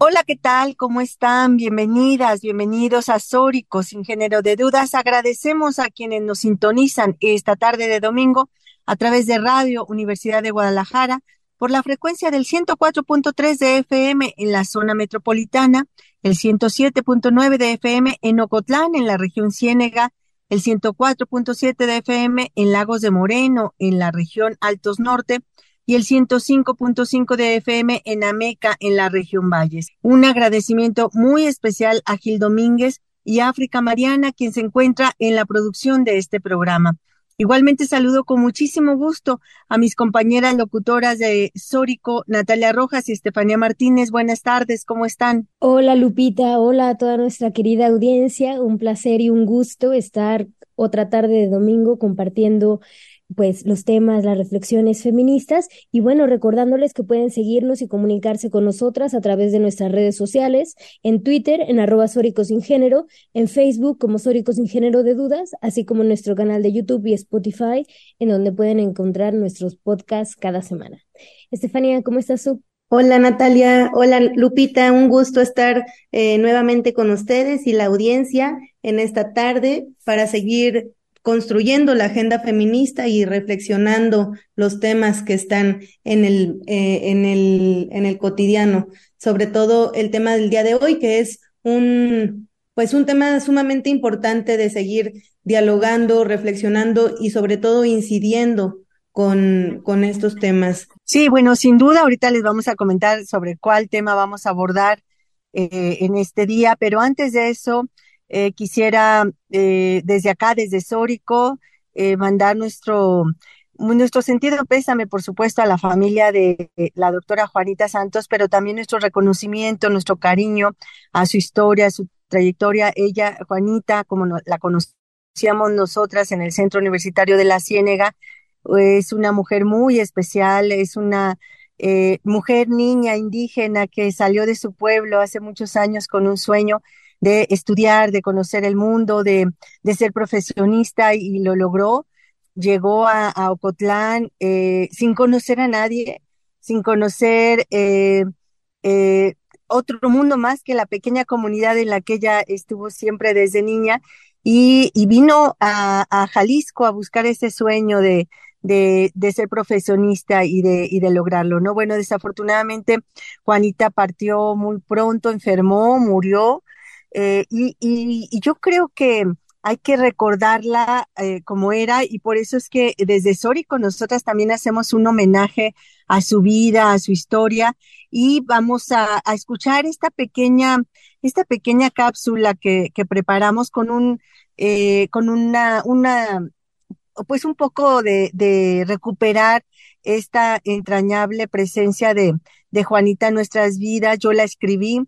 Hola, ¿qué tal? ¿Cómo están? Bienvenidas, bienvenidos a Sórico, sin género de dudas. Agradecemos a quienes nos sintonizan esta tarde de domingo a través de Radio Universidad de Guadalajara por la frecuencia del 104.3 de FM en la zona metropolitana, el 107.9 de FM en Ocotlán, en la región Ciénega, el 104.7 de FM en Lagos de Moreno, en la región Altos Norte, y el 105.5 de FM en Ameca, en la región Valles. Un agradecimiento muy especial a Gil Domínguez y África Mariana, quien se encuentra en la producción de este programa. Igualmente saludo con muchísimo gusto a mis compañeras locutoras de Sórico, Natalia Rojas y Estefanía Martínez. Buenas tardes, ¿cómo están? Hola Lupita, hola a toda nuestra querida audiencia. Un placer y un gusto estar otra tarde de domingo compartiendo pues los temas, las reflexiones feministas y bueno, recordándoles que pueden seguirnos y comunicarse con nosotras a través de nuestras redes sociales, en Twitter en arroba Sórico Sin Género, en Facebook como Sórico Sin Género de Dudas, así como en nuestro canal de YouTube y Spotify, en donde pueden encontrar nuestros podcasts cada semana. Estefanía, ¿cómo estás tú? Hola Natalia, hola Lupita, un gusto estar eh, nuevamente con ustedes y la audiencia en esta tarde para seguir construyendo la agenda feminista y reflexionando los temas que están en el, eh, en el, en el cotidiano, sobre todo el tema del día de hoy, que es un, pues un tema sumamente importante de seguir dialogando, reflexionando y sobre todo incidiendo con, con estos temas. Sí, bueno, sin duda ahorita les vamos a comentar sobre cuál tema vamos a abordar eh, en este día, pero antes de eso, eh, quisiera eh, desde acá, desde Sórico, eh, mandar nuestro, nuestro sentido pésame, por supuesto, a la familia de la doctora Juanita Santos, pero también nuestro reconocimiento, nuestro cariño a su historia, a su trayectoria. Ella, Juanita, como la conocíamos nosotras en el Centro Universitario de la Ciénega, es una mujer muy especial, es una mujer niña indígena que salió de su pueblo hace muchos años con un sueño de estudiar, de conocer el mundo, de, de ser profesionista y, lo logró. Llegó a, Ocotlán eh, sin conocer a nadie, sin conocer eh, eh, otro mundo más que la pequeña comunidad en la que ella estuvo siempre desde niña y, y vino a, a, Jalisco a buscar ese sueño de, de, de, ser profesionista y de, y de lograrlo, ¿no? Bueno, desafortunadamente Juanita partió muy pronto, enfermó, murió, eh, y, y, yo creo que hay que recordarla eh, como era y por eso es que desde Sórico nosotras también hacemos un homenaje a su vida, a su historia y vamos a, a escuchar esta pequeña, esta pequeña cápsula que, que preparamos con un, eh, con una, una, pues un poco de, de recuperar esta entrañable presencia de, de Juanita en nuestras vidas. Yo la escribí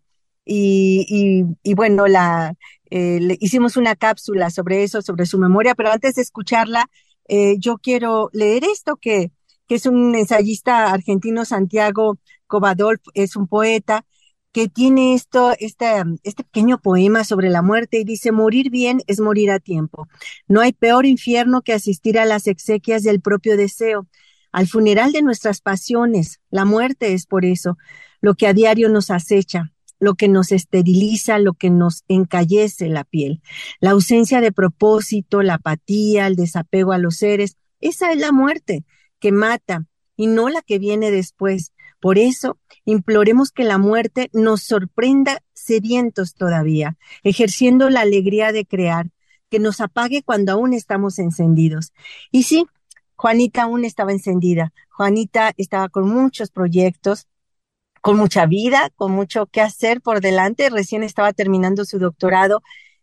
y, y, bueno, la, eh, le hicimos una cápsula sobre eso, sobre su memoria, pero antes de escucharla, eh, yo quiero leer esto que, es un ensayista argentino, Santiago Covadolf, es un poeta que tiene esto, este pequeño poema sobre la muerte y dice, morir bien es morir a tiempo. No hay peor infierno que asistir a las exequias del propio deseo, al funeral de nuestras pasiones. La muerte es por eso lo que a diario nos acecha lo que nos esteriliza, lo que nos encallece la piel. La ausencia de propósito, la apatía, el desapego a los seres, esa es la muerte que mata y no la que viene después. Por eso, imploremos que la muerte nos sorprenda sedientos todavía, ejerciendo la alegría de crear, que nos apague cuando aún estamos encendidos. Y sí, Juanita aún estaba encendida. Juanita estaba con muchos proyectos, con mucha vida, con mucho que hacer por delante. Recién estaba terminando su doctorado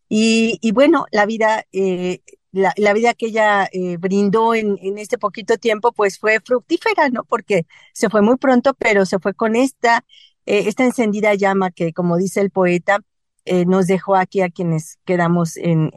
y, bueno, la vida, eh, la, vida que ella eh, brindó en, este poquito tiempo, pues fue fructífera, ¿no? Porque se fue muy pronto, pero se fue con esta, eh, esta encendida llama que, como dice el poeta, eh, nos dejó aquí a quienes quedamos en,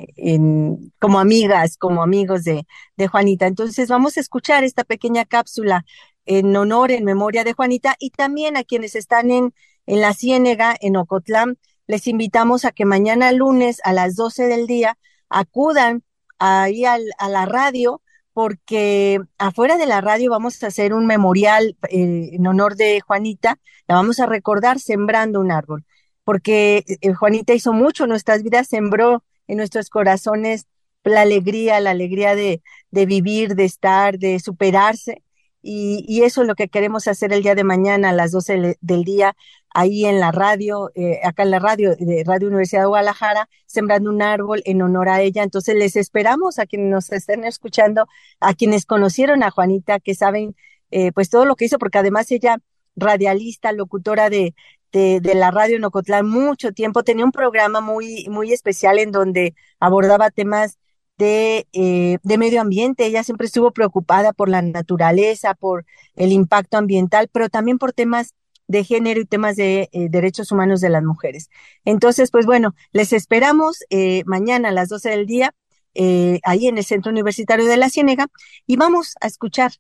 como amigas, como amigos de Juanita. Entonces vamos a escuchar esta pequeña cápsula en honor, en memoria de Juanita y también a quienes están en, en la Ciénega, en Ocotlán. Les invitamos a que mañana lunes a las 12 del día acudan ahí al, a la radio porque afuera de la radio vamos a hacer un memorial eh, en honor de Juanita, la vamos a recordar sembrando un árbol, porque eh, Juanita hizo mucho en nuestras vidas, sembró en nuestros corazones la alegría, la alegría de, de vivir, de estar, de superarse. Y, y, eso es lo que queremos hacer el día de mañana a las 12 del día, ahí en la radio, eh, acá en la radio de Radio Universidad de Guadalajara, sembrando un árbol en honor a ella. Entonces les esperamos a quienes nos estén escuchando, a quienes conocieron a Juanita, que saben eh, pues todo lo que hizo, porque además ella, radialista, locutora de, de, la radio en Ocotlán, mucho tiempo, tenía un programa muy, muy especial en donde abordaba temas de, eh, de medio ambiente. Ella siempre estuvo preocupada por la naturaleza, por el impacto ambiental, pero también por temas de género y temas de eh, derechos humanos de las mujeres. Entonces, pues bueno, les esperamos eh, mañana a las 12 del día, eh, ahí en el Centro Universitario de la Ciénega, y vamos a escuchar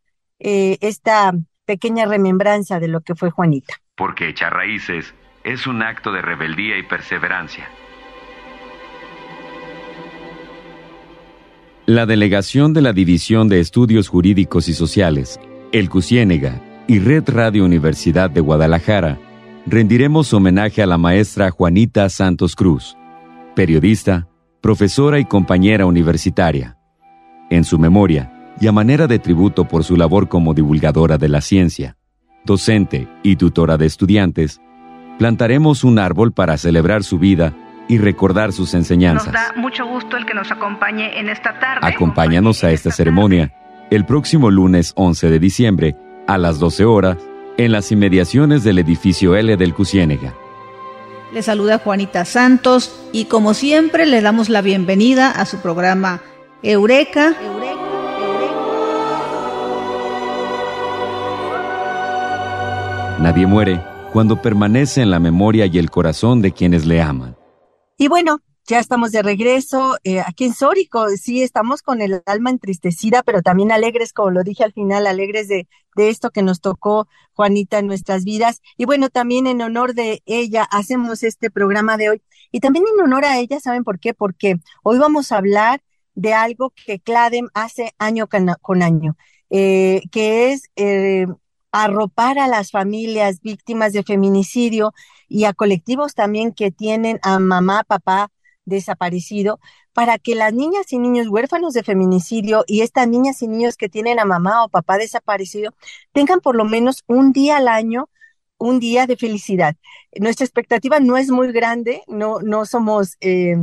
esta pequeña remembranza de lo que fue Juanita. Porque echar raíces es un acto de rebeldía y perseverancia. La delegación de la División de Estudios Jurídicos y Sociales, el CUCIÉNEGA, y Red Radio Universidad de Guadalajara, rendiremos homenaje a la maestra Juanita Santos Cruz, periodista, profesora y compañera universitaria. En su memoria, y a manera de tributo por su labor como divulgadora de la ciencia, docente y tutora de estudiantes, plantaremos un árbol para celebrar su vida y recordar sus enseñanzas. Nos da mucho gusto el que nos acompañe en esta tarde. Acompáñanos a esta ceremonia el próximo lunes 11 de diciembre a las 12 horas en las inmediaciones del edificio L del Cusiénega. Le saluda Juanita Santos y como siempre le damos la bienvenida a su programa Eureka. Eureka, Eureka. Nadie muere cuando permanece en la memoria y el corazón de quienes le aman. Y bueno, ya estamos de regreso eh, aquí en Sórico. Sí, estamos con el alma entristecida, pero también alegres, como lo dije al final, alegres de, de esto que nos tocó Juanita en nuestras vidas. Y bueno, también en honor de ella hacemos este programa de hoy. Y también en honor a ella, ¿saben por qué? Porque hoy vamos a hablar de algo que CLADEM hace año con año, eh, que es eh, arropar a las familias víctimas de feminicidio y a colectivos también que tienen a mamá, papá, desaparecido para que las niñas y niños huérfanos de feminicidio y estas niñas y niños que tienen a mamá o papá desaparecido tengan por lo menos un día al año un día de felicidad. Nuestra expectativa no es muy grande, no, no somos, eh,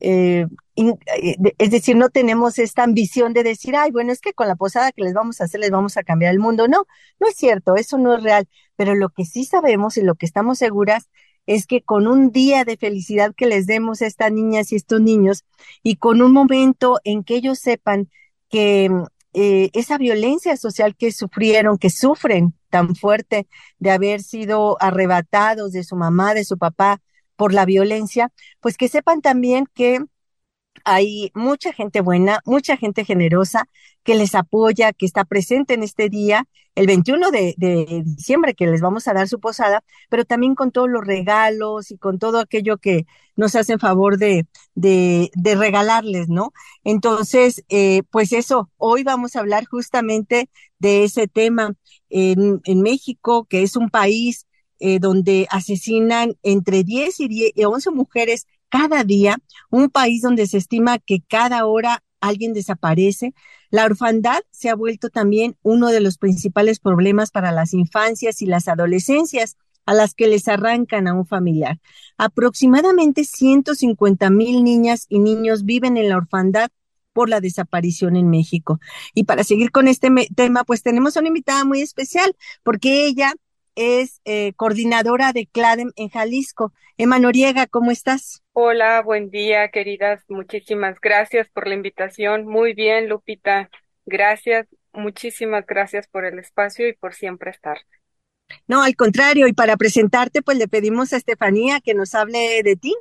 eh, eh, es decir, no tenemos esta ambición de decir, ay, bueno, es que con la posada que les vamos a hacer les vamos a cambiar el mundo. No, no es cierto, eso no es real, pero lo que sí sabemos y lo que estamos seguras es que con un día de felicidad que les demos a estas niñas y estos niños y con un momento en que ellos sepan que eh, esa violencia social que sufrieron, que sufren tan fuerte de haber sido arrebatados de su mamá, de su papá por la violencia, pues que sepan también que hay mucha gente buena, mucha gente generosa que les apoya, que está presente en este día, el 21 de, diciembre, que les vamos a dar su posada, pero también con todos los regalos y con todo aquello que nos hacen favor de, de, de regalarles, ¿no? Entonces, eh, pues eso, hoy vamos a hablar justamente de ese tema en, en México, que es un país eh, donde asesinan entre 10 y 10, 11 mujeres cada día, un país donde se estima que cada hora alguien desaparece. La orfandad se ha vuelto también uno de los principales problemas para las infancias y las adolescencias a las que les arrancan a un familiar. Aproximadamente 150 mil niñas y niños viven en la orfandad por la desaparición en México. Y para seguir con este tema, pues tenemos una invitada muy especial, porque ella es eh, coordinadora de CLADEM en Jalisco. Emma Noriega, ¿cómo estás? Hola, buen día, queridas. Muchísimas gracias por la invitación. Muy bien, Lupita. Gracias, muchísimas gracias por el espacio y por siempre estar. No, al contrario, y para presentarte, pues le pedimos a Estefanía que nos hable de ti.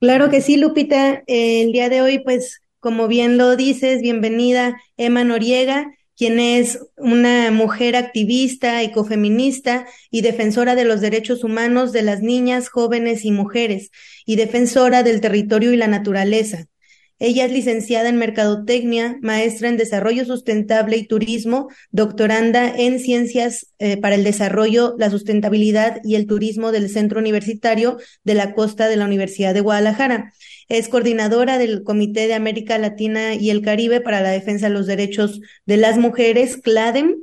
Claro que sí, Lupita. el día de hoy, pues, como bien lo dices, bienvenida Emma Noriega quien es una mujer activista, ecofeminista y defensora de los derechos humanos de las niñas, jóvenes y mujeres, y defensora del territorio y la naturaleza. Ella es licenciada en Mercadotecnia, maestra en Desarrollo Sustentable y Turismo, doctoranda en Ciencias eh, para el Desarrollo, la Sustentabilidad y el Turismo del Centro Universitario de la Costa de la Universidad de Guadalajara. Es coordinadora del Comité de América Latina y el Caribe para la Defensa de los Derechos de las Mujeres, CLADEM,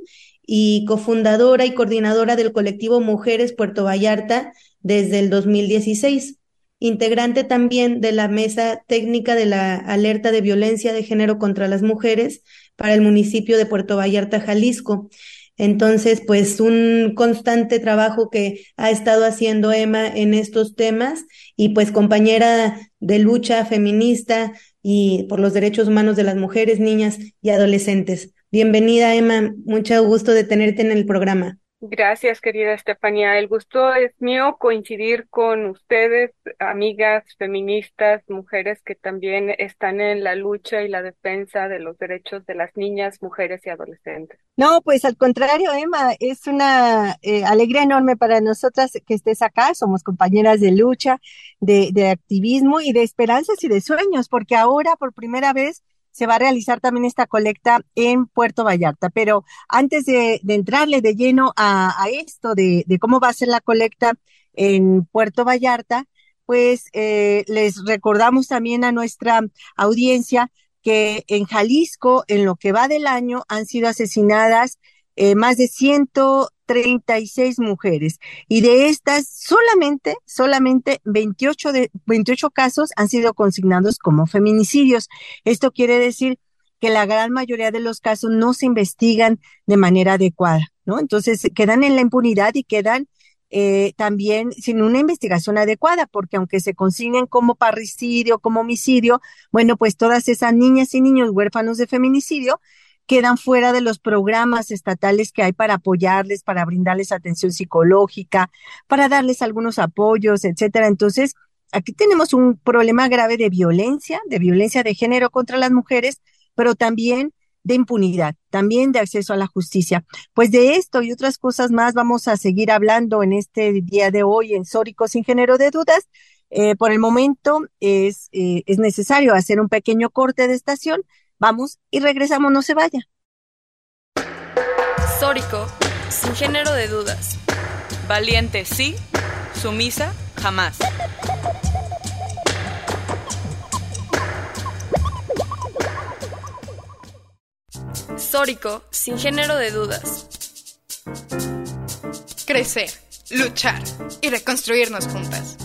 y cofundadora y coordinadora del colectivo Mujeres Puerto Vallarta desde el 2016 integrante también de la Mesa Técnica de la Alerta de Violencia de Género contra las Mujeres para el municipio de Puerto Vallarta, Jalisco. Entonces, pues un constante trabajo que ha estado haciendo Emma en estos temas y pues compañera de lucha feminista y por los derechos humanos de las mujeres, niñas y adolescentes. Bienvenida, Emma. Mucho gusto de tenerte en el programa. Gracias, querida Estefanía. El gusto es mío coincidir con ustedes, amigas feministas, mujeres que también están en la lucha y la defensa de los derechos de las niñas, mujeres y adolescentes. No, pues al contrario, Emma, es una eh, alegría enorme para nosotras que estés acá. Somos compañeras de lucha, de, de activismo y de esperanzas y de sueños, porque ahora por primera vez se va a realizar también esta colecta en Puerto Vallarta. Pero antes de, entrarle de lleno a, esto de, cómo va a ser la colecta en Puerto Vallarta, pues eh, les recordamos también a nuestra audiencia que en Jalisco, en lo que va del año, han sido asesinadas eh, más de 136 mujeres y de estas solamente, solamente 28, de, 28 casos han sido consignados como feminicidios. Esto quiere decir que la gran mayoría de los casos no se investigan de manera adecuada, ¿no? Entonces quedan en la impunidad y quedan eh, también sin una investigación adecuada, porque aunque se consignen como parricidio, como homicidio, bueno, pues todas esas niñas y niños huérfanos de feminicidio quedan fuera de los programas estatales que hay para apoyarles, para brindarles atención psicológica, para darles algunos apoyos, etcétera. Entonces, aquí tenemos un problema grave de violencia, de violencia de género contra las mujeres, pero también de impunidad, también de acceso a la justicia. Pues de esto y otras cosas más vamos a seguir hablando en este día de hoy en Sórico sin género de dudas. Eh, por el momento es, eh, es necesario hacer un pequeño corte de estación Vamos y regresamos, no se vaya. Sórico, sin género de dudas. Valiente sí, sumisa jamás. Sórico, sin género de dudas. Crecer, luchar y reconstruirnos juntas.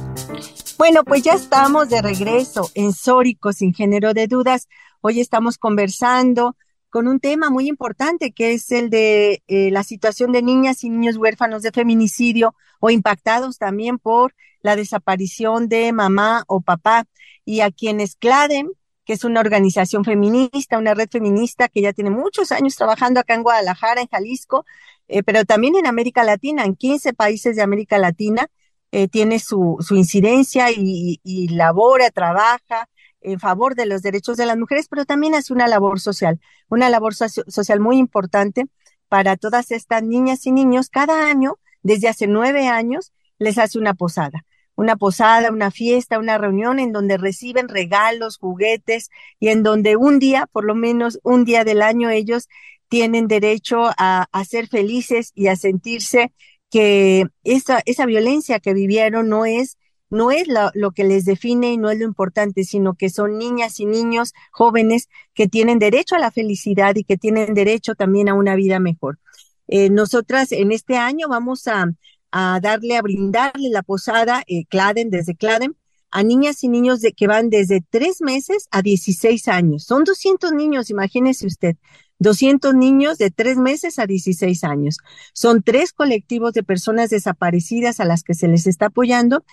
Bueno, pues ya estamos de regreso en Sórico, sin género de dudas. Hoy estamos conversando con un tema muy importante que es el de eh, la situación de niñas y niños huérfanos de feminicidio o impactados también por la desaparición de mamá o papá y a quienes CLADEM, que es una organización feminista, una red feminista que ya tiene muchos años trabajando acá en Guadalajara, en Jalisco, eh, pero también en América Latina, en 15 países de América Latina, eh, tiene su, su incidencia y, y labora, trabaja en favor de los derechos de las mujeres, pero también hace una labor social, una labor social muy importante para todas estas niñas y niños. Cada año, desde hace nueve años, les hace una posada, una posada, una fiesta, una reunión en donde reciben regalos, juguetes y en donde un día, por lo menos un día del año, ellos tienen derecho a, ser felices y a sentirse que esa, esa violencia que vivieron no es no es lo, que les define y no es lo importante, sino que son niñas y niños jóvenes que tienen derecho a la felicidad y que tienen derecho también a una vida mejor. Eh, nosotras en este año vamos a, darle, a brindarle la posada, eh, Claden, desde Claden, a niñas y niños de, que van desde tres meses a 16 años. Son 200 niños, imagínese usted. 200 niños de tres meses a 16 años. Son tres colectivos de personas desaparecidas a las que se les está apoyando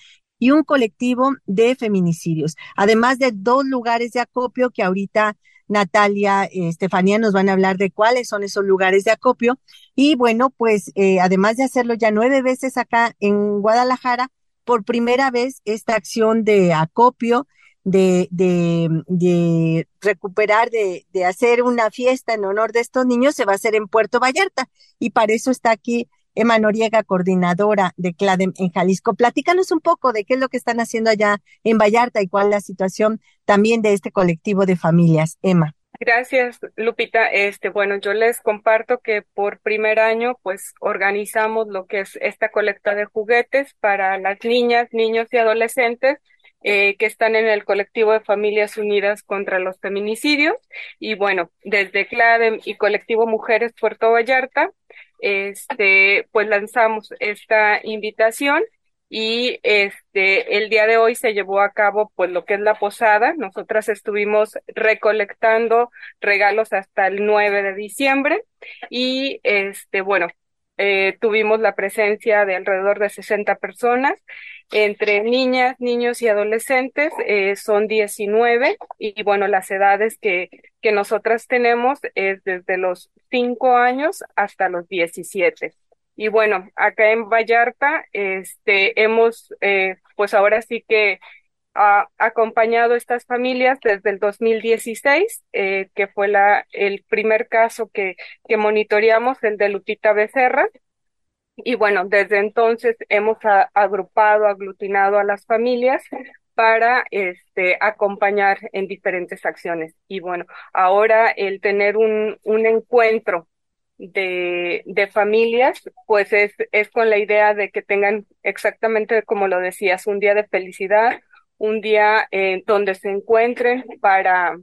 y un colectivo de feminicidios, además de dos lugares de acopio que ahorita Natalia, y Estefanía nos van a hablar de cuáles son esos lugares de acopio. Y bueno, pues eh, además de hacerlo ya nueve veces acá en Guadalajara, por primera vez esta acción de acopio, de, de, de recuperar, de, de hacer una fiesta en honor de estos niños, se va a hacer en Puerto Vallarta. Y para eso está aquí Emma Noriega, coordinadora de CLADEM en Jalisco. Platícanos un poco de qué es lo que están haciendo allá en Vallarta y cuál es la situación también de este colectivo de familias. Emma. Gracias, Lupita. Este, bueno, yo les comparto que por primer año, pues organizamos lo que es esta colecta de juguetes para las niñas, niños y adolescentes eh, que están en el colectivo de Familias Unidas contra los Feminicidios. Y bueno, desde CLADEM y Colectivo Mujeres Puerto Vallarta, este, pues lanzamos esta invitación y este el día de hoy se llevó a cabo pues lo que es la posada. Nosotras estuvimos recolectando regalos hasta el 9 de diciembre y este bueno, eh, tuvimos la presencia de alrededor de 60 personas, entre niñas, niños y adolescentes, eh, son 19 y bueno, las edades que, que nosotras tenemos es desde los 5 años hasta los 17. Y bueno, acá en Vallarta, este, hemos, eh, pues ahora sí que ha acompañado estas familias desde el 2016, eh, que fue la, el primer caso que, que monitoreamos, el de Lupita Becerra. Y bueno, desde entonces hemos agrupado, aglutinado a las familias para este, acompañar en diferentes acciones. Y bueno, ahora el tener un, encuentro de, de familias, pues es, es con la idea de que tengan exactamente como lo decías, un día de felicidad, un día eh, donde se encuentren para,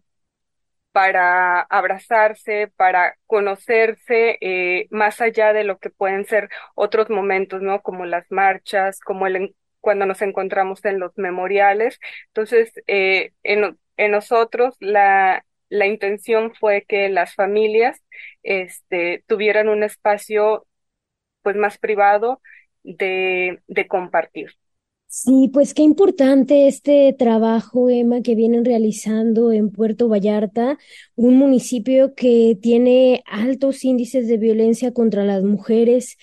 para abrazarse, para conocerse eh, más allá de lo que pueden ser otros momentos, ¿no? Como las marchas, como el cuando nos encontramos en los memoriales. Entonces, eh, en, en nosotros la, la intención fue que las familias este, tuvieran un espacio pues más privado de, de compartir. Sí, pues qué importante este trabajo, Emma, que vienen realizando en Puerto Vallarta, un municipio que tiene altos índices de violencia contra las mujeres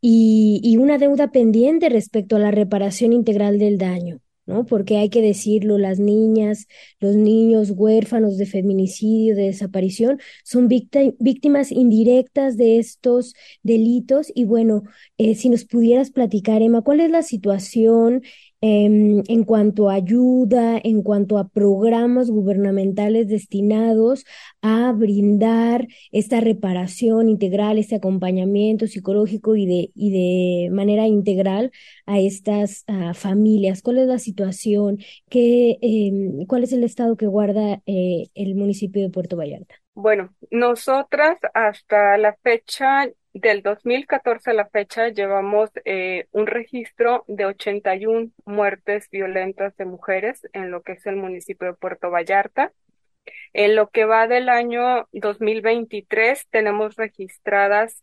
y, y una deuda pendiente respecto a la reparación integral del daño. ¿No? Porque hay que decirlo, las niñas, los niños huérfanos de feminicidio, de desaparición, son víctimas indirectas de estos delitos. Y bueno, eh, si nos pudieras platicar, Emma, ¿cuál es la situación Em, en cuanto a ayuda, en cuanto a programas gubernamentales destinados a brindar esta reparación integral, este acompañamiento psicológico y de, y de manera integral a estas familias. ¿Cuál es la situación? ¿Qué, em, ¿Cuál es el estado que guarda eh, el municipio de Puerto Vallarta? Bueno, nosotras hasta la fecha del 2014 a la fecha llevamos eh, un registro de 81 muertes violentas de mujeres en lo que es el municipio de Puerto Vallarta. En lo que va del año 2023 tenemos registradas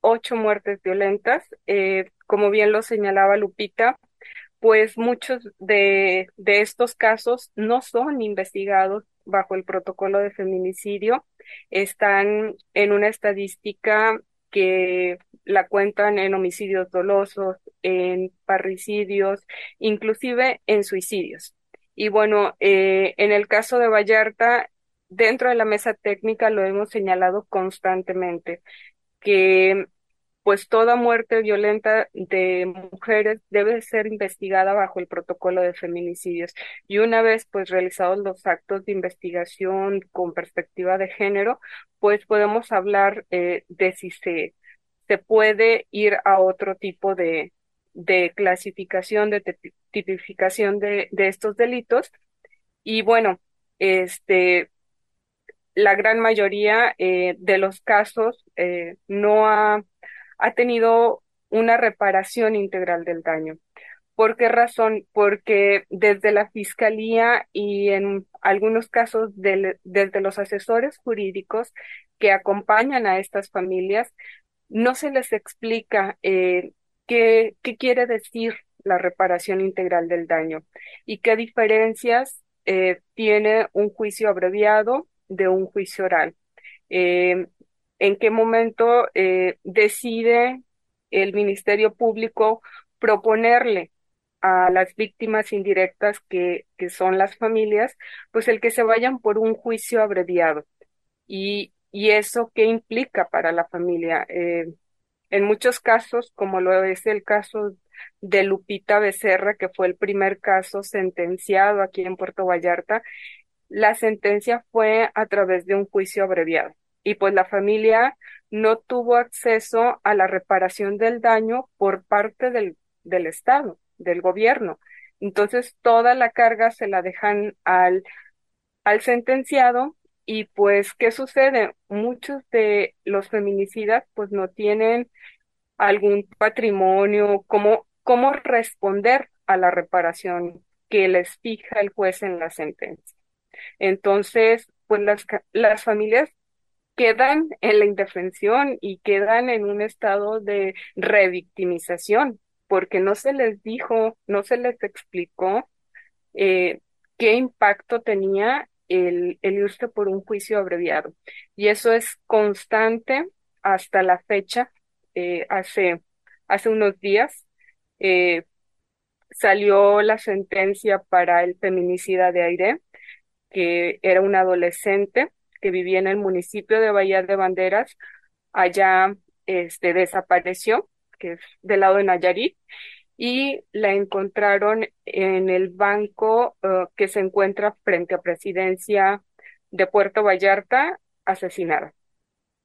ocho muertes violentas. Eh, como bien lo señalaba Lupita, pues muchos de, de estos casos no son investigados bajo el protocolo de feminicidio, están en una estadística que la cuentan en homicidios dolosos, en parricidios, inclusive en suicidios. Y bueno, eh, en el caso de Vallarta, dentro de la mesa técnica lo hemos señalado constantemente, que pues toda muerte violenta de mujeres debe ser investigada bajo el protocolo de feminicidios. Y una vez pues realizados los actos de investigación con perspectiva de género, pues podemos hablar eh, de si se, se puede ir a otro tipo de, de clasificación, de tipificación de, de estos delitos. Y bueno, este, la gran mayoría eh, de los casos eh, no ha ha tenido una reparación integral del daño. ¿Por qué razón? Porque desde la Fiscalía y en algunos casos desde los asesores jurídicos que acompañan a estas familias, no se les explica eh, qué, quiere decir la reparación integral del daño y qué diferencias eh, tiene un juicio abreviado de un juicio oral. Eh, en qué momento eh, decide el Ministerio Público proponerle a las víctimas indirectas que, que son las familias, pues el que se vayan por un juicio abreviado. Y, y eso qué implica para la familia. Eh, en muchos casos, como lo es el caso de Lupita Becerra, que fue el primer caso sentenciado aquí en Puerto Vallarta, la sentencia fue a través de un juicio abreviado. Y pues la familia no tuvo acceso a la reparación del daño por parte del, del Estado, del gobierno. Entonces toda la carga se la dejan al, al sentenciado y pues, ¿qué sucede? Muchos de los feminicidas pues no tienen algún patrimonio, cómo, cómo responder a la reparación que les fija el juez en la sentencia. Entonces, pues las, las familias quedan en la indefensión y quedan en un estado de revictimización, porque no se les dijo, no se les explicó eh, qué impacto tenía el, el irse por un juicio abreviado. Y eso es constante hasta la fecha. Eh, hace, hace unos días eh, salió la sentencia para el feminicida de Aire, que era un adolescente que vivía en el municipio de Bahía de Banderas, allá este, desapareció, que es del lado de Nayarit, y la encontraron en el banco uh, que se encuentra frente a Presidencia de Puerto Vallarta, asesinada.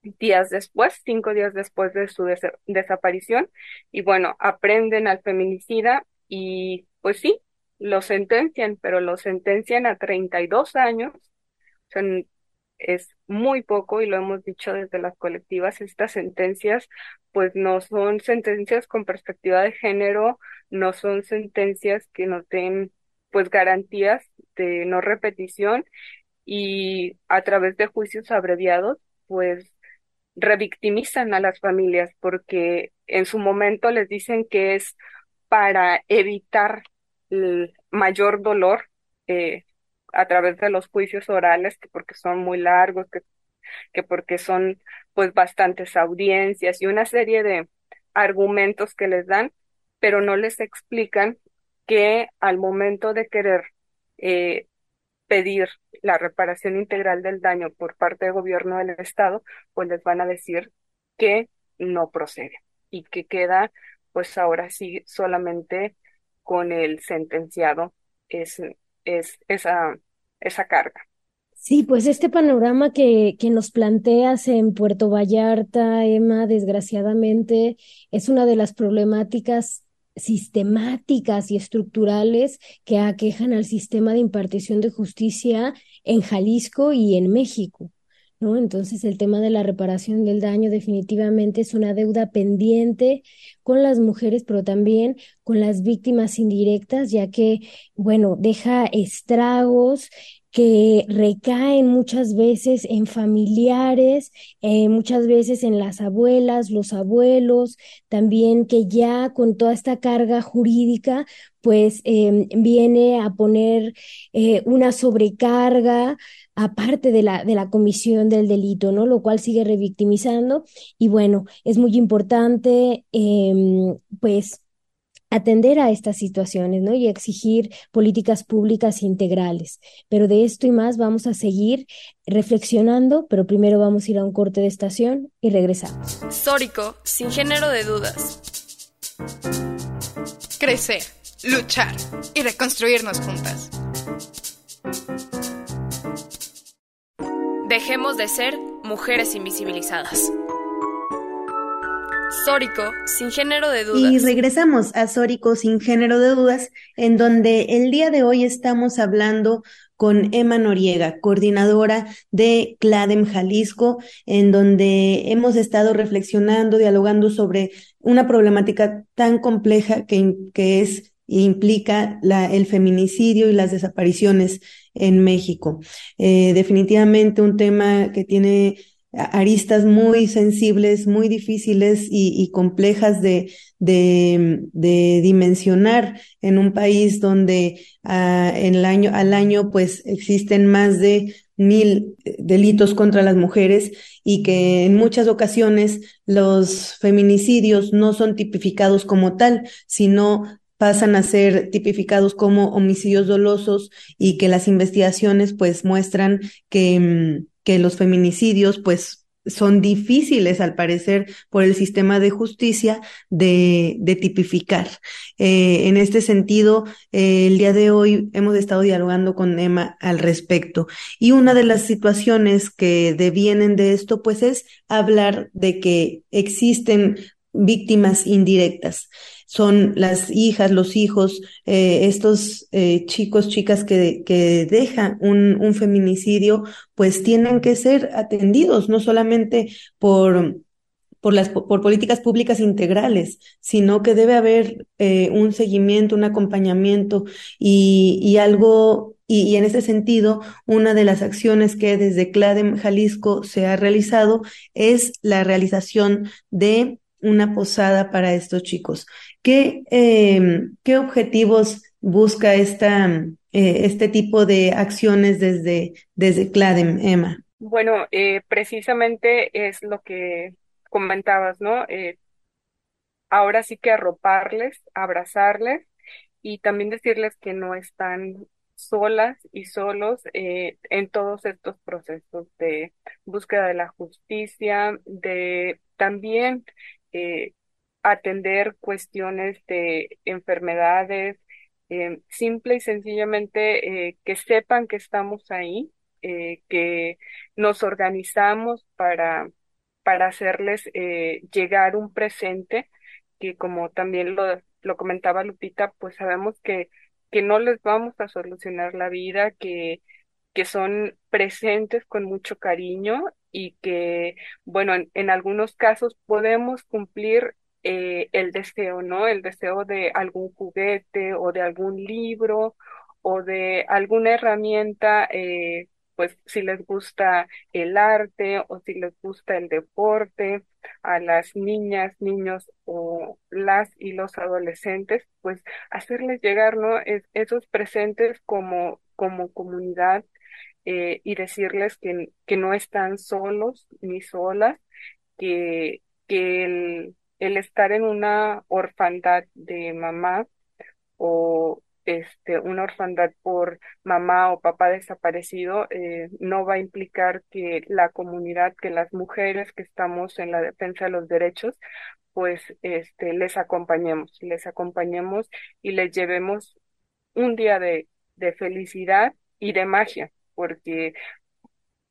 Días después, cinco días después de su des desaparición, y bueno, aprenden al feminicida y pues sí, lo sentencian, pero lo sentencian a 32 años. O sea, es muy poco y lo hemos dicho desde las colectivas, estas sentencias pues no son sentencias con perspectiva de género, no son sentencias que nos den pues garantías de no repetición y a través de juicios abreviados pues revictimizan a las familias porque en su momento les dicen que es para evitar el mayor dolor eh, a través de los juicios orales, que porque son muy largos, que, que porque son pues bastantes audiencias y una serie de argumentos que les dan, pero no les explican que al momento de querer eh, pedir la reparación integral del daño por parte del gobierno del Estado, pues les van a decir que no procede y que queda pues ahora sí solamente con el sentenciado es, es esa, esa carga. Sí, pues este panorama que, que nos planteas en Puerto Vallarta, Emma, desgraciadamente es una de las problemáticas sistemáticas y estructurales que aquejan al sistema de impartición de justicia en Jalisco y en México. Entonces, el tema de la reparación del daño definitivamente es una deuda pendiente con las mujeres, pero también con las víctimas indirectas, ya que, bueno, deja estragos que recaen muchas veces en familiares, eh, muchas veces en las abuelas, los abuelos, también que ya con toda esta carga jurídica, pues em, viene a poner eh, una sobrecarga aparte de la, de la comisión del delito, ¿no? Lo cual sigue revictimizando. Y bueno, es muy importante, em, pues, atender a estas situaciones, ¿no? Y exigir políticas públicas integrales. Pero de esto y más vamos a seguir reflexionando, pero primero vamos a ir a un corte de estación y regresamos. Sórico, sin género de dudas. Crecer, luchar y reconstruirnos juntas. Dejemos de ser mujeres invisibilizadas. Sórico, sin género de dudas. Y regresamos a Sórico, sin género de dudas, en donde el día de hoy estamos hablando con Emma Noriega, coordinadora de CLADEM Jalisco, en donde hemos estado reflexionando, dialogando sobre una problemática tan compleja que, que es e implica el feminicidio y las desapariciones en México. Eh, definitivamente un tema que tiene aristas muy sensibles, muy difíciles y, complejas de, dimensionar en un país donde ah, en el año, al año pues existen más de mil eh, delitos contra las mujeres y que en muchas ocasiones los feminicidios no son tipificados como tal, sino pasan a ser tipificados como homicidios dolosos y que las investigaciones pues muestran que, mm, que los feminicidios pues son difíciles, al parecer, por el sistema de justicia de, de tipificar. Eh, en este sentido, eh, el día de hoy hemos estado dialogando con Emma al respecto. Y una de las situaciones que devienen de esto, pues, es hablar de que existen víctimas indirectas son las hijas, los hijos, eh, estos eh, chicos, chicas que, que dejan un, un, feminicidio, pues tienen que ser atendidos, no solamente por, por, las, por políticas públicas integrales, sino que debe haber eh, un seguimiento, un acompañamiento y, y algo y, y, en ese sentido, una de las acciones que desde CLADEM Jalisco se ha realizado es la realización de una posada para estos chicos. ¿Qué, eh, qué objetivos busca esta, eh, este tipo de acciones desde, desde CLADEM, Emma? Bueno, eh, precisamente es lo que comentabas, ¿no? Eh, ahora sí que arroparles, abrazarles y también decirles que no están solas y solos en todos estos procesos de búsqueda de la justicia, de también eh, atender cuestiones de enfermedades, eh, simple y sencillamente eh, que sepan que estamos ahí, que nos organizamos para, para hacerles llegar un presente que como también lo, lo comentaba Lupita, pues sabemos que, que no les vamos a solucionar la vida, que, que son presentes con mucho cariño y que, bueno, en, algunos casos podemos cumplir eh, el deseo, ¿no? El deseo de algún juguete o de algún libro o de alguna herramienta, eh, pues si les gusta el arte o si les gusta el deporte, a las niñas, niños o las y los adolescentes, pues hacerles llegar, ¿no? Es, esos presentes como, como comunidad eh, y decirles que, que no están solos ni solas, que, que el, el estar en una orfandad de mamá o este, una orfandad por mamá o papá desaparecido eh, no va a implicar que la comunidad, que las mujeres que estamos en la defensa de los derechos, pues este, les acompañemos, les acompañemos y les llevemos un día de, de felicidad y de magia, porque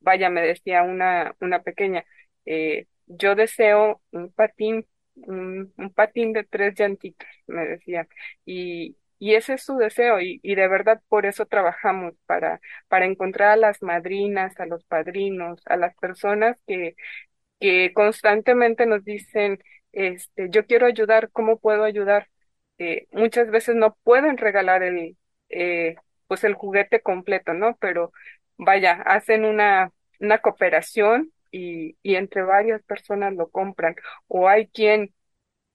vaya, me decía una, una pequeña, eh, yo deseo un patín un, patín de tres llantitas, me decía. Y, y ese es su deseo y, y, de verdad por eso trabajamos, para, para encontrar a las madrinas, a los padrinos, a las personas que, que constantemente nos dicen, este, yo quiero ayudar, ¿cómo puedo ayudar? Muchas veces no pueden regalar el, eh, pues el juguete completo, ¿no? Pero vaya, hacen una, una cooperación y, y entre varias personas lo compran. O hay quien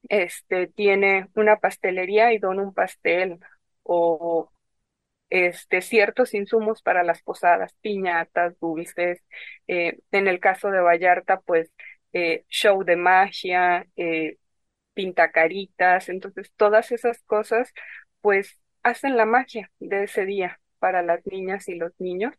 este tiene una pastelería y dona un pastel o este ciertos insumos para las posadas, piñatas, dulces. Eh, en el caso de Vallarta, pues eh, show de magia, eh, pintacaritas. Entonces, todas esas cosas, pues hacen la magia de ese día para las niñas y los niños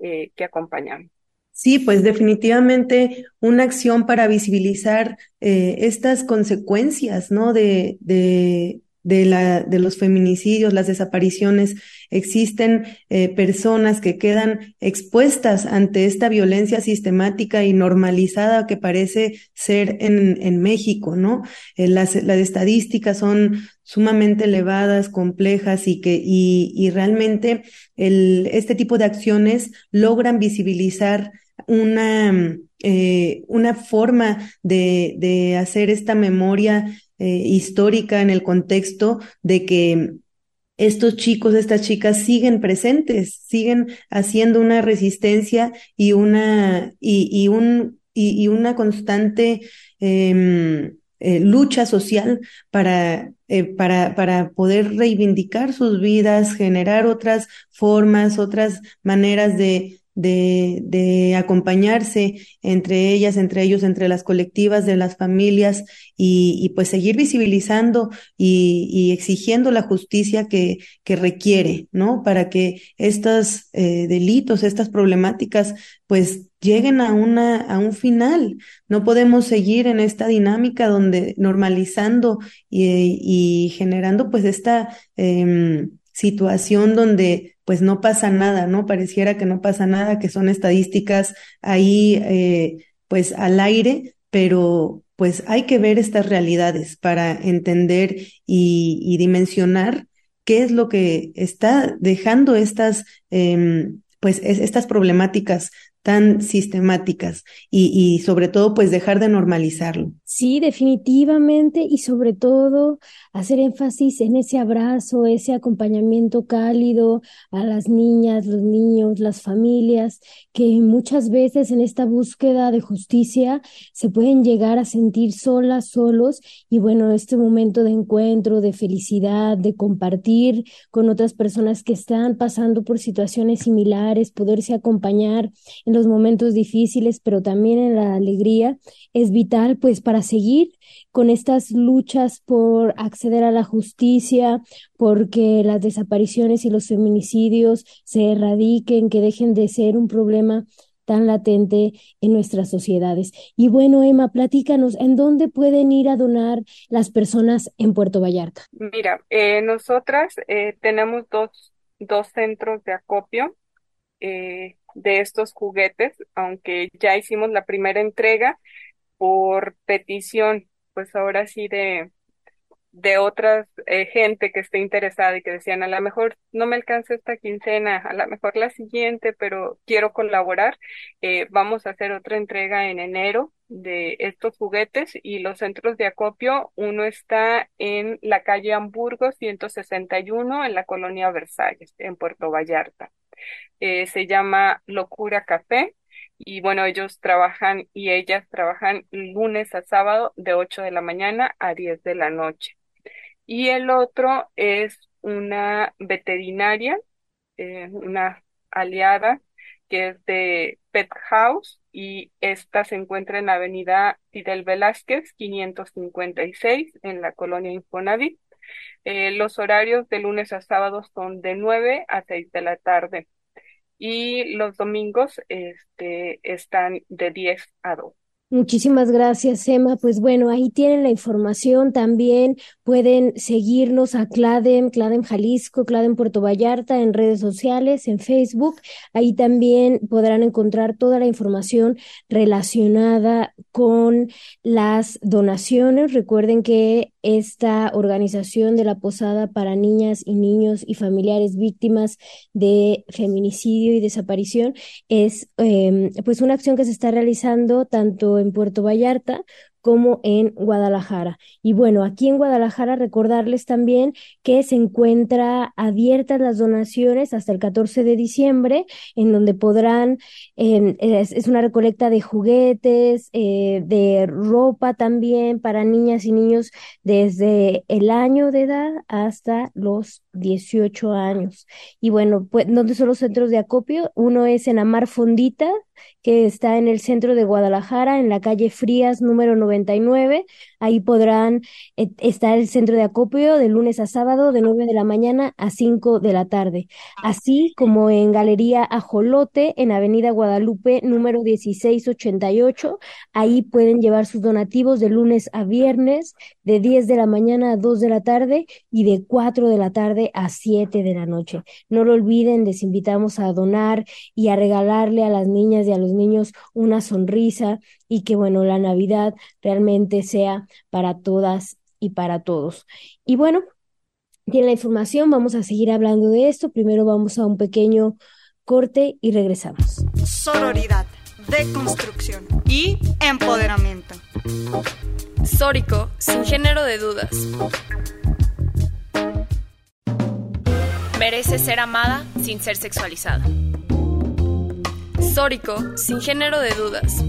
eh, que acompañamos. Sí, pues definitivamente una acción para visibilizar eh, estas consecuencias, ¿no? De, de, la, de los feminicidios, las desapariciones. Existen eh, personas que quedan expuestas ante esta violencia sistemática y normalizada que parece ser en, en México, ¿no? Eh, las, las estadísticas son sumamente elevadas, complejas y que, y, realmente el, este tipo de acciones logran visibilizar una, eh, una forma de, de, hacer esta memoria eh, histórica en el contexto de que estos chicos, estas chicas siguen presentes, siguen haciendo una resistencia y una, y, un, y, una constante eh, eh, lucha social para, eh, para, para poder reivindicar sus vidas, generar otras formas, otras maneras de, de, de, acompañarse entre ellas, entre ellos, entre las colectivas de las familias y, y pues seguir visibilizando y, y, exigiendo la justicia que, que requiere, ¿no? Para que estos eh, delitos, estas problemáticas, pues lleguen a una, a un final. No podemos seguir en esta dinámica donde normalizando y, y generando pues esta eh, situación donde pues no pasa nada, ¿no? Pareciera que no pasa nada, que son estadísticas ahí eh, pues al aire, pero pues hay que ver estas realidades para entender y, dimensionar qué es lo que está dejando estas, eh, pues es, estas problemáticas tan sistemáticas y, y sobre todo pues dejar de normalizarlo. Sí, definitivamente y sobre todo hacer énfasis en ese abrazo, ese acompañamiento cálido a las niñas, los niños, las familias, que muchas veces en esta búsqueda de justicia se pueden llegar a sentir solas, solos y bueno, este momento de encuentro, de felicidad, de compartir con otras personas que están pasando por situaciones similares, poderse acompañar en los momentos difíciles, pero también en la alegría, es vital pues para seguir con estas luchas por acceder a la justicia, porque las desapariciones y los feminicidios se erradiquen, que dejen de ser un problema tan latente en nuestras sociedades. Y bueno, Emma, platícanos, ¿en dónde pueden ir a donar las personas en Puerto Vallarta? Mira, eh, nosotras eh, tenemos dos, dos centros de acopio eh, de estos juguetes, aunque ya hicimos la primera entrega por petición pues ahora sí de, de otras eh, gente que esté interesada y que decían a lo mejor no me alcanza esta quincena, a lo mejor la siguiente, pero quiero colaborar. Eh, vamos a hacer otra entrega en enero de estos juguetes y los centros de acopio, uno está en la calle Hamburgo 161 en la colonia Versalles, en Puerto Vallarta. Eh, se llama Locura Café y bueno, ellos trabajan y ellas trabajan lunes a sábado de 8 de la mañana a 10 de la noche. Y el otro es una veterinaria, eh, una aliada que es de Pet House y esta se encuentra en la avenida Fidel Velázquez 556 en la colonia Infonavit. Eh, los horarios de lunes a sábado son de 9 a 6 de la tarde y los domingos este, están de 10 a 2. Muchísimas gracias, Emma. Pues bueno, ahí tienen la información también. Pueden seguirnos a Cladem, Cladem Jalisco, Cladem Puerto Vallarta en redes sociales, en Facebook. Ahí también podrán encontrar toda la información relacionada con las donaciones. Recuerden que esta organización de la Posada para Niñas y Niños y familiares víctimas de feminicidio y desaparición es eh, pues una acción que se está realizando tanto en Puerto Vallarta como en Guadalajara. Y bueno, aquí en Guadalajara recordarles también que se encuentra abiertas las donaciones hasta el 14 de diciembre, en donde podrán, es, es, una recolecta de juguetes, eh, de ropa también para niñas y niños desde el año de edad hasta los 18 años. Y bueno, pues, ¿dónde son los centros de acopio? Uno es en Amar Fondita, que está en el centro de Guadalajara, en la calle Frías número 99. Ahí podrán eh, estar el centro de acopio de lunes a sábado de 9 de la mañana a 5 de la tarde. Así como en Galería Ajolote, en Avenida Guadalupe número 1688. Ahí pueden llevar sus donativos de lunes a viernes, de 10 de la mañana a 2 de la tarde y de 4 de la tarde a 7 de la noche. No lo olviden, les invitamos a donar y a regalarle a las niñas y a los niños una sonrisa y que, bueno, la Navidad realmente sea para todas y para todos. Y bueno, tiene la información, vamos a seguir hablando de esto. Primero vamos a un pequeño corte y regresamos. Sororidad, deconstrucción y empoderamiento. Sórico, sin género de dudas. Merece ser amada sin ser sexualizada. Sórico, sin género de dudas.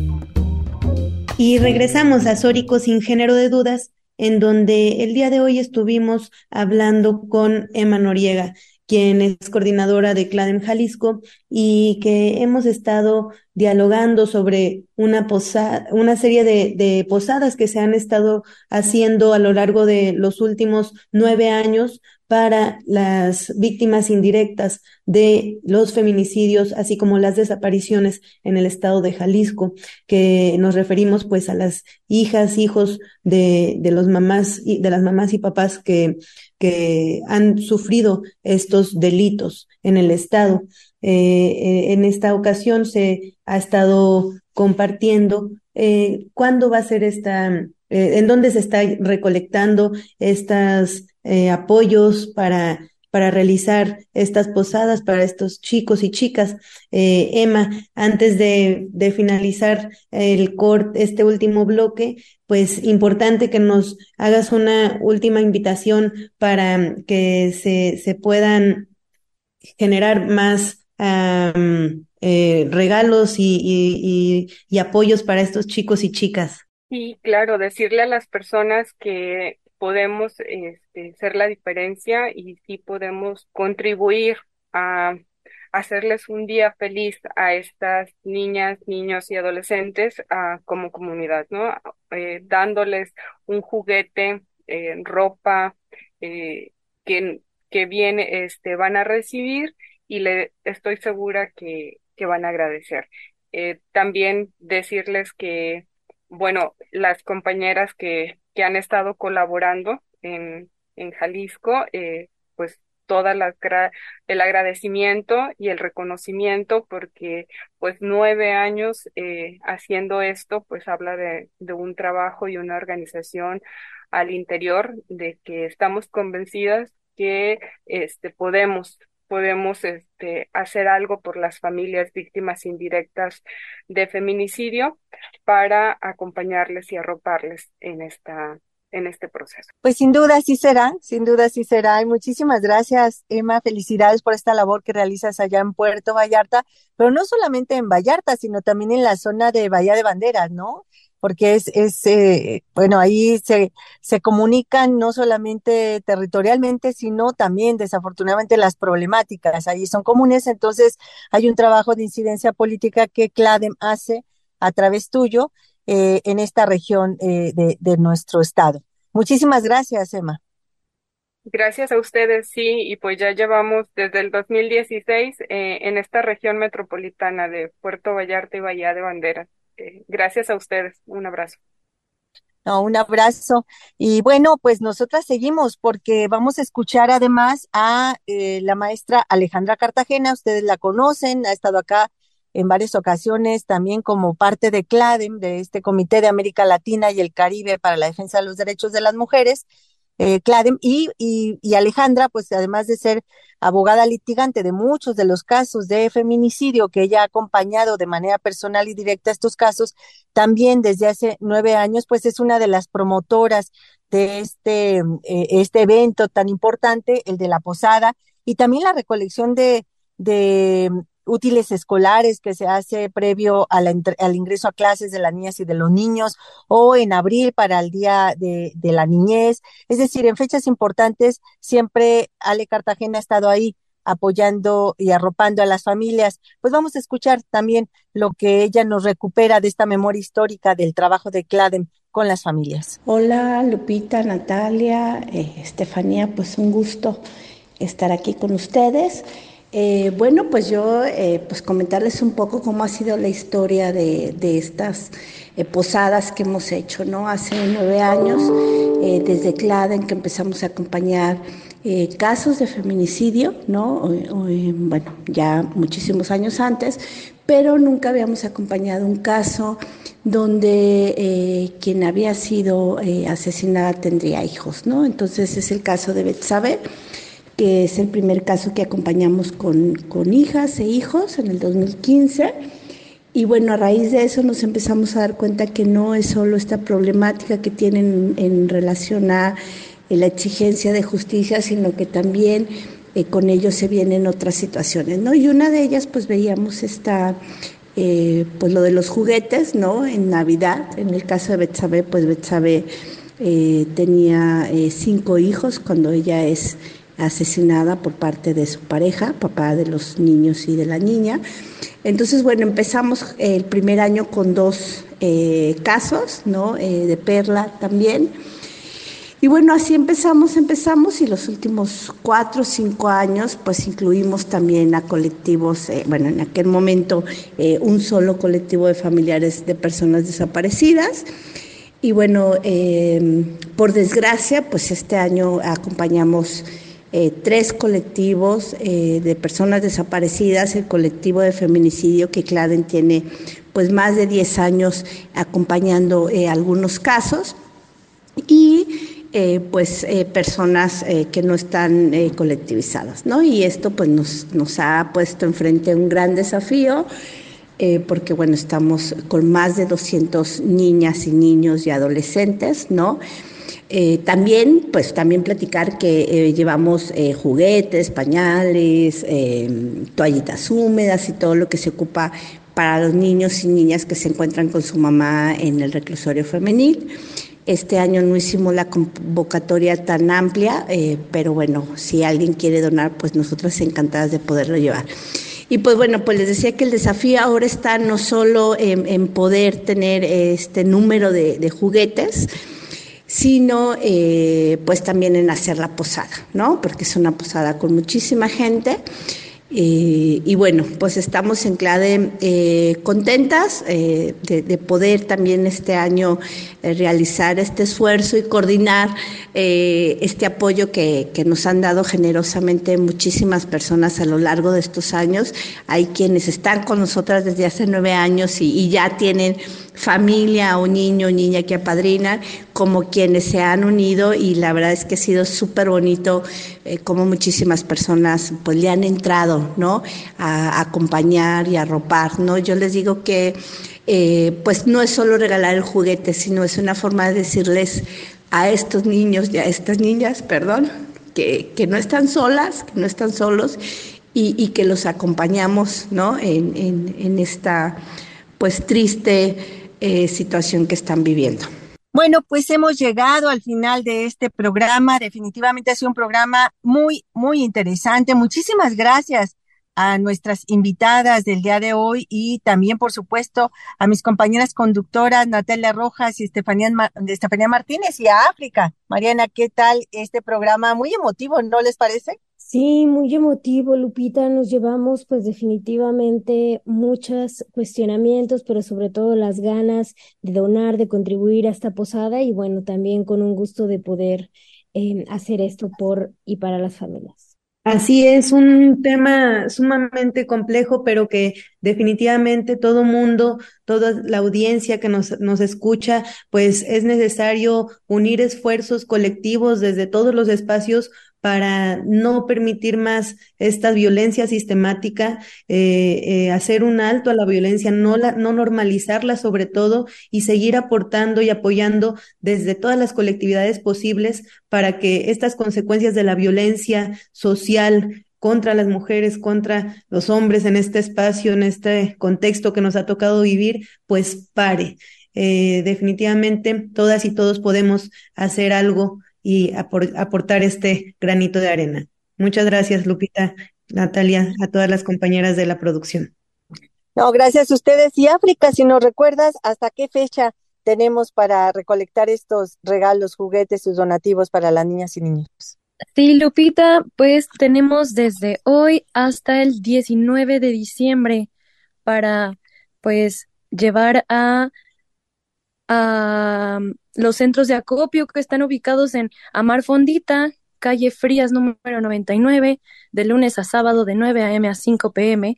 Y regresamos a Sórico, sin género de dudas, en donde el día de hoy estuvimos hablando con Emma Noriega. Quien es coordinadora de CLADEM Jalisco y que hemos estado dialogando sobre una, posada, una serie de, de, posadas que se han estado haciendo a lo largo de los últimos nueve años para las víctimas indirectas de los feminicidios, así como las desapariciones en el estado de Jalisco, que nos referimos pues a las hijas, hijos de, de los mamás y de las mamás y papás que, que han sufrido estos delitos en el estado. Eh, en esta ocasión se ha estado compartiendo eh, cuándo va a ser esta, eh, en dónde se está recolectando estos eh, apoyos para, para realizar estas posadas para estos chicos y chicas. Eh, Emma, antes de, finalizar el cort, este último bloque, pues importante que nos hagas una última invitación para que se, se puedan generar más eh, regalos y, y, y, apoyos para estos chicos y chicas. Sí, claro, decirle a las personas que podemos este, ser la diferencia y sí podemos contribuir a hacerles un día feliz a estas niñas, niños y adolescentes a, como comunidad, ¿no? Eh, dándoles un juguete, eh, ropa, eh, que, que bien este, van a recibir y le estoy segura que, que van a agradecer. Eh, también decirles que, bueno, las compañeras que, que han estado colaborando en, en Jalisco, eh, pues toda la el agradecimiento y el reconocimiento porque pues nueve años eh, haciendo esto pues habla de, de un trabajo y una organización al interior de que estamos convencidas que este podemos podemos este, hacer algo por las familias víctimas indirectas de feminicidio para acompañarles y arroparles en esta en este proceso. Pues sin duda sí será, sin duda sí será. Y muchísimas gracias, Emma. Felicidades por esta labor que realizas allá en Puerto Vallarta, pero no solamente en Vallarta, sino también en la zona de Bahía de Banderas, ¿no? Porque es, es eh, bueno, ahí se, se comunican no solamente territorialmente, sino también desafortunadamente las problemáticas ahí son comunes, entonces hay un trabajo de incidencia política que CLADEM hace a través tuyo eh, en esta región eh, de, nuestro estado. Muchísimas gracias, Emma. Gracias a ustedes, sí, y pues ya llevamos desde el 2016 eh, en esta región metropolitana de Puerto Vallarta y Bahía de Banderas. Eh, gracias a ustedes. Un abrazo. No, un abrazo. Y bueno, pues nosotras seguimos porque vamos a escuchar además a eh, la maestra Alejandra Cartagena. Ustedes la conocen, ha estado acá en varias ocasiones también como parte de CLADEM, de este Comité de América Latina y el Caribe para la Defensa de los Derechos de las Mujeres eh, Cladem y, y, Alejandra, pues además de ser abogada litigante de muchos de los casos de feminicidio que ella ha acompañado de manera personal y directa estos casos, también desde hace nueve años, pues es una de las promotoras de este, eh, este evento tan importante, el de la posada, y también la recolección de, de útiles escolares que se hace previo a la, al ingreso a clases de las niñas y de los niños o en abril para el Día de, la Niñez. Es decir, en fechas importantes siempre Ale Cartagena ha estado ahí apoyando y arropando a las familias. Pues vamos a escuchar también lo que ella nos recupera de esta memoria histórica del trabajo de CLADEM con las familias. Hola Lupita, Natalia, eh, Estefanía, pues un gusto estar aquí con ustedes. Eh, bueno, pues yo eh, pues comentarles un poco cómo ha sido la historia de, de estas eh, posadas que hemos hecho, ¿no? Hace nueve años, desde CLADEN, que empezamos a acompañar casos de feminicidio, ¿no? Bueno, ya muchísimos años antes, pero nunca habíamos acompañado un caso donde quien había sido asesinada tendría hijos, ¿no? Entonces es el caso de Betsabe que es el primer caso que acompañamos con, con hijas e hijos en el 2015. Y bueno, a raíz de eso nos empezamos a dar cuenta que no es solo esta problemática que tienen en relación a eh, la exigencia de justicia, sino que también eh, con ello se vienen otras situaciones, ¿no? Y una de ellas, pues veíamos esta, eh, pues lo de los juguetes, ¿no? En Navidad, en el caso de Betsabe, pues Betsabe eh, tenía cinco hijos cuando ella es asesinada por parte de su pareja, papá de los niños y de la niña. Entonces, bueno, empezamos el primer año con dos eh, casos, ¿no? Eh, de Perla también. Y bueno, así empezamos, empezamos y los últimos cuatro o cinco años pues incluimos también a colectivos, eh, bueno, en aquel momento un solo colectivo de familiares de personas desaparecidas. Y bueno, por desgracia, pues este año acompañamos eh, tres colectivos eh, de personas desaparecidas, el colectivo de feminicidio que Claden tiene pues más de 10 años acompañando eh, algunos casos y pues personas que no están colectivizadas, ¿no? Y esto pues nos, nos ha puesto enfrente un gran desafío porque bueno, estamos con más de 200 niñas y niños y adolescentes, ¿no? Eh, también, pues también platicar que eh, llevamos eh, juguetes, pañales, toallitas húmedas y todo lo que se ocupa para los niños y niñas que se encuentran con su mamá en el reclusorio femenil. Este año no hicimos la convocatoria tan amplia, pero bueno, si alguien quiere donar, pues nosotras encantadas de poderlo llevar. Y pues bueno, pues les decía que el desafío ahora está no solo en, poder tener este número de juguetes, sino eh, pues también en hacer la posada, ¿no? Porque es una posada con muchísima gente. Eh, y bueno, pues estamos en clave eh, contentas de, poder también este año realizar este esfuerzo y coordinar este apoyo que, nos han dado generosamente muchísimas personas a lo largo de estos años. Hay quienes están con nosotras desde hace nueve años y ya tienen familia o niño o niña que apadrinan, como quienes se han unido y la verdad es que ha sido súper bonito eh, como muchísimas personas pues le han entrado, ¿no? A, acompañar y arropar, ¿no? Yo les digo que eh, pues no es solo regalar el juguete, sino es una forma de decirles a estos niños y a estas niñas, perdón, que, que no están solas, que no están solos y, y que los acompañamos, ¿no? En, en, en esta pues triste eh, situación que están viviendo. Bueno, pues hemos llegado al final de este programa. Definitivamente ha sido un programa muy, muy interesante. Muchísimas gracias a nuestras invitadas del día de hoy y también, por supuesto, a mis compañeras conductoras Natalia Rojas y Estefanía, Estefanía Martínez y a África. Mariana, ¿qué tal este programa? Muy emotivo, ¿no les parece? Sí, muy emotivo, Lupita. Nos llevamos pues definitivamente muchos cuestionamientos, pero sobre todo las ganas de donar, de contribuir a esta posada y bueno, también con un gusto de poder eh, hacer esto por y para las familias. Así es, un tema sumamente complejo, pero que definitivamente todo mundo, toda la audiencia que nos, nos escucha, pues es necesario unir esfuerzos colectivos desde todos los espacios para no permitir más esta violencia sistemática, eh, eh, hacer un alto a la violencia, no, la, no normalizarla sobre todo y seguir aportando y apoyando desde todas las colectividades posibles para que estas consecuencias de la violencia social contra las mujeres, contra los hombres en este espacio, en este contexto que nos ha tocado vivir, pues pare. Eh, definitivamente todas y todos podemos hacer algo y aportar este granito de arena. Muchas gracias, Lupita, Natalia, a todas las compañeras de la producción. No, gracias a ustedes. Y África, si nos recuerdas, ¿hasta qué fecha tenemos para recolectar estos regalos, juguetes, sus donativos para las niñas y niños? Sí, Lupita, pues tenemos desde hoy hasta el 19 de diciembre para pues llevar a, a los centros de acopio que están ubicados en Amar Fondita, calle Frías número 99, de lunes a sábado de 9 a.m. a 5 p.m.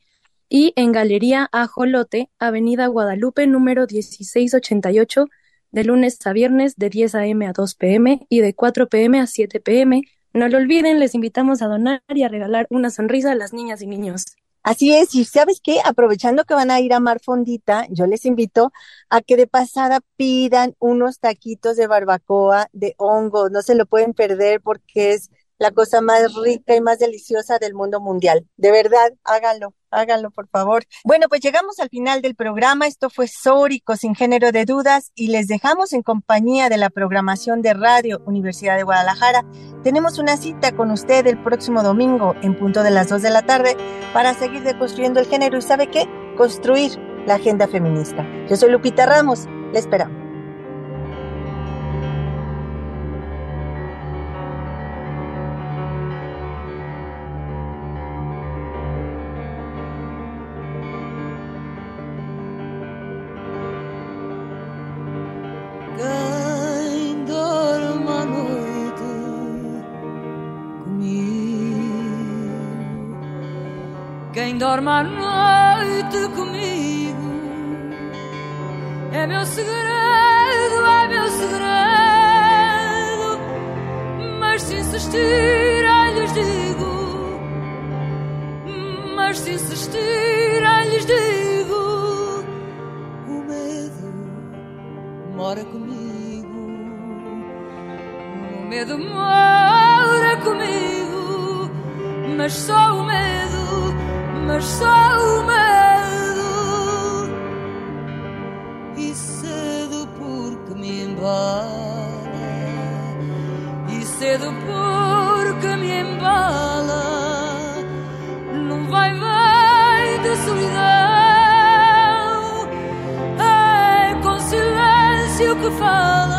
y en Galería Ajolote, Avenida Guadalupe número 1688, de lunes a viernes de 10 a.m. a 2 p.m. y de 4 p.m. a 7 p.m. No lo olviden, les invitamos a donar y a regalar una sonrisa a las niñas y niños. Así es, y sabes qué, aprovechando que van a ir a Mar Fondita, yo les invito a que de pasada pidan unos taquitos de barbacoa de hongo, no se lo pueden perder porque es la cosa más rica y más deliciosa del mundo mundial. De verdad, háganlo, háganlo, por favor. Bueno, pues llegamos al final del programa. Esto fue Sórico, sin género de dudas, y les dejamos en compañía de la programación de Radio Universidad de Guadalajara. Tenemos una cita con usted el próximo domingo en punto de las 2 de la tarde para seguir deconstruyendo el género y sabe qué? Construir la agenda feminista. Yo soy Lupita Ramos, le esperamos. Dorme à noite comigo é meu segredo, é meu segredo. Mas se insistirem, lhes digo. Mas se insistirem, lhes digo. O medo mora comigo. O medo mora comigo. Mas só o medo mas só o medo e cedo porque me embala e cedo porque me embala não vai vai de solidão é com silêncio que fala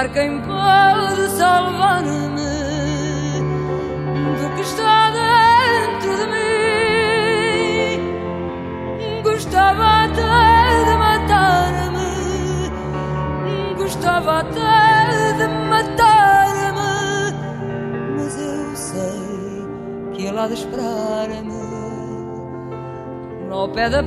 Gritar quem pode salvar-me do que está dentro de mim. Gostava até de matar-me, gostava até de matar-me, mas eu sei que ele há de esperar-me. Ao pé da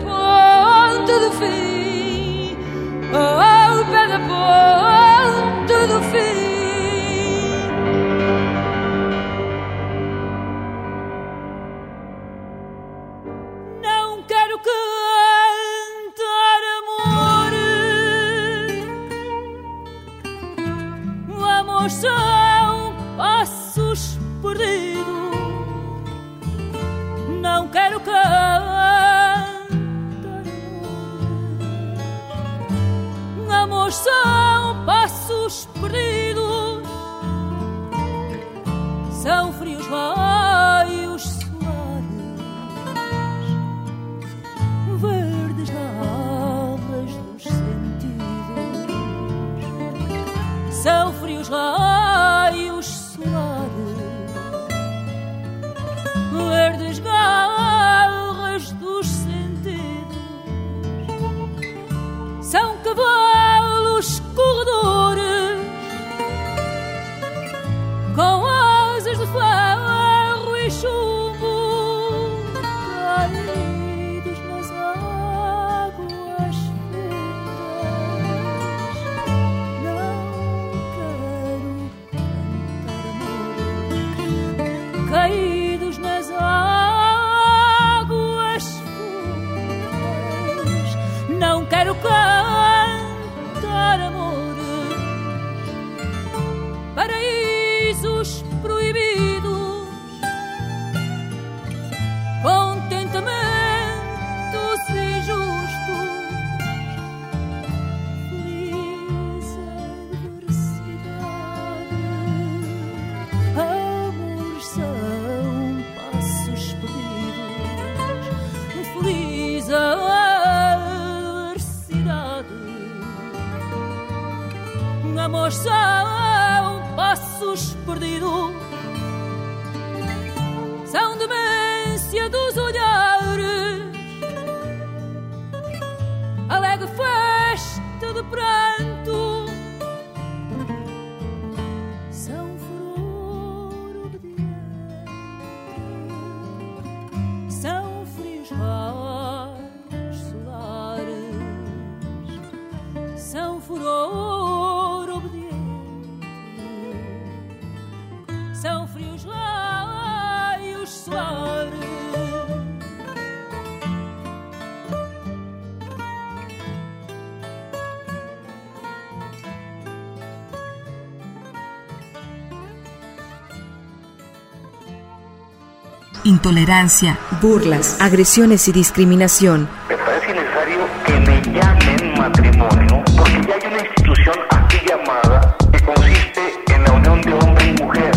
Intolerancia, burlas, agresiones y discriminación. Me parece necesario que me llamen matrimonio, porque ya hay una institución así llamada que consiste en la unión de hombre y mujer.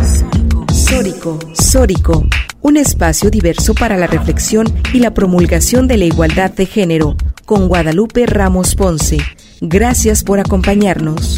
Sórico, Sórico, un espacio diverso para la reflexión y la promulgación de la igualdad de género, con Guadalupe Ramos Ponce. Gracias por acompañarnos.